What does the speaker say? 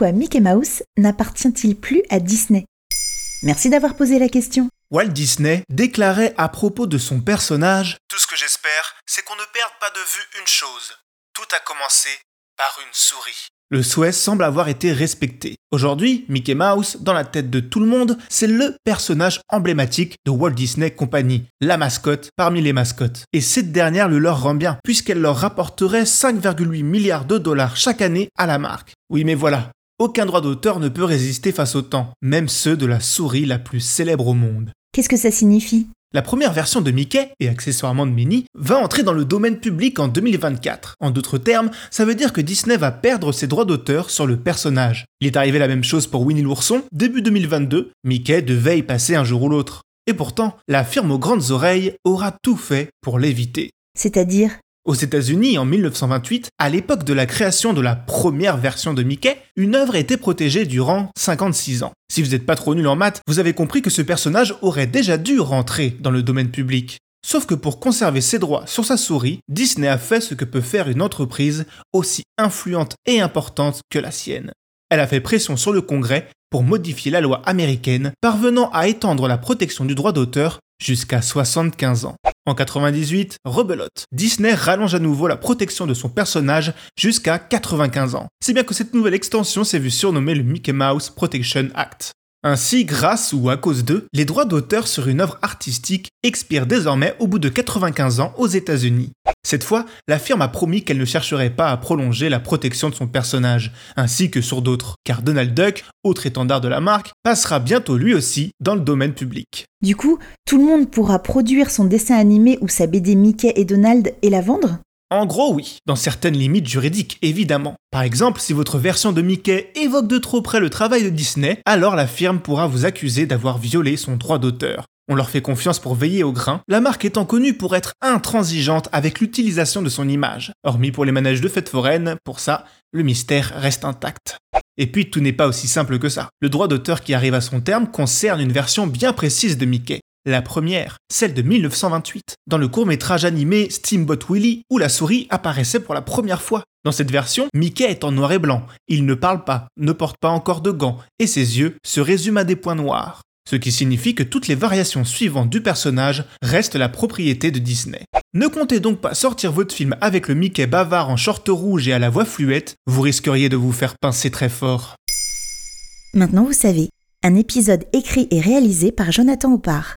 pourquoi Mickey Mouse n'appartient-il plus à Disney? Merci d'avoir posé la question. Walt Disney déclarait à propos de son personnage Tout ce que j'espère, c'est qu'on ne perde pas de vue une chose. Tout a commencé par une souris. Le souhait semble avoir été respecté. Aujourd'hui, Mickey Mouse, dans la tête de tout le monde, c'est le personnage emblématique de Walt Disney Company, la mascotte parmi les mascottes. Et cette dernière le leur rend bien, puisqu'elle leur rapporterait 5,8 milliards de dollars chaque année à la marque. Oui mais voilà, aucun droit d'auteur ne peut résister face au temps, même ceux de la souris la plus célèbre au monde. Qu'est-ce que ça signifie? La première version de Mickey, et accessoirement de Minnie, va entrer dans le domaine public en 2024. En d'autres termes, ça veut dire que Disney va perdre ses droits d'auteur sur le personnage. Il est arrivé la même chose pour Winnie l'ourson, début 2022, Mickey devait y passer un jour ou l'autre. Et pourtant, la firme aux grandes oreilles aura tout fait pour l'éviter. C'est-à-dire? Aux États-Unis, en 1928, à l'époque de la création de la première version de Mickey, une œuvre était protégée durant 56 ans. Si vous n'êtes pas trop nul en maths, vous avez compris que ce personnage aurait déjà dû rentrer dans le domaine public. Sauf que pour conserver ses droits sur sa souris, Disney a fait ce que peut faire une entreprise aussi influente et importante que la sienne. Elle a fait pression sur le Congrès pour modifier la loi américaine, parvenant à étendre la protection du droit d'auteur jusqu'à 75 ans. En 98, rebelote, Disney rallonge à nouveau la protection de son personnage jusqu'à 95 ans. C'est bien que cette nouvelle extension s'est vue surnommer le Mickey Mouse Protection Act. Ainsi, grâce ou à cause d'eux, les droits d'auteur sur une œuvre artistique expirent désormais au bout de 95 ans aux États-Unis. Cette fois, la firme a promis qu'elle ne chercherait pas à prolonger la protection de son personnage, ainsi que sur d'autres, car Donald Duck, autre étendard de la marque, passera bientôt lui aussi dans le domaine public. Du coup, tout le monde pourra produire son dessin animé ou sa BD Mickey et Donald et la vendre? En gros, oui, dans certaines limites juridiques, évidemment. Par exemple, si votre version de Mickey évoque de trop près le travail de Disney, alors la firme pourra vous accuser d'avoir violé son droit d'auteur. On leur fait confiance pour veiller au grain, la marque étant connue pour être intransigeante avec l'utilisation de son image. Hormis pour les manèges de fêtes foraines, pour ça, le mystère reste intact. Et puis tout n'est pas aussi simple que ça. Le droit d'auteur qui arrive à son terme concerne une version bien précise de Mickey. La première, celle de 1928, dans le court-métrage animé Steamboat Willie où la souris apparaissait pour la première fois. Dans cette version, Mickey est en noir et blanc, il ne parle pas, ne porte pas encore de gants, et ses yeux se résument à des points noirs. Ce qui signifie que toutes les variations suivantes du personnage restent la propriété de Disney. Ne comptez donc pas sortir votre film avec le Mickey bavard en short rouge et à la voix fluette, vous risqueriez de vous faire pincer très fort. Maintenant vous savez, un épisode écrit et réalisé par Jonathan Oppard.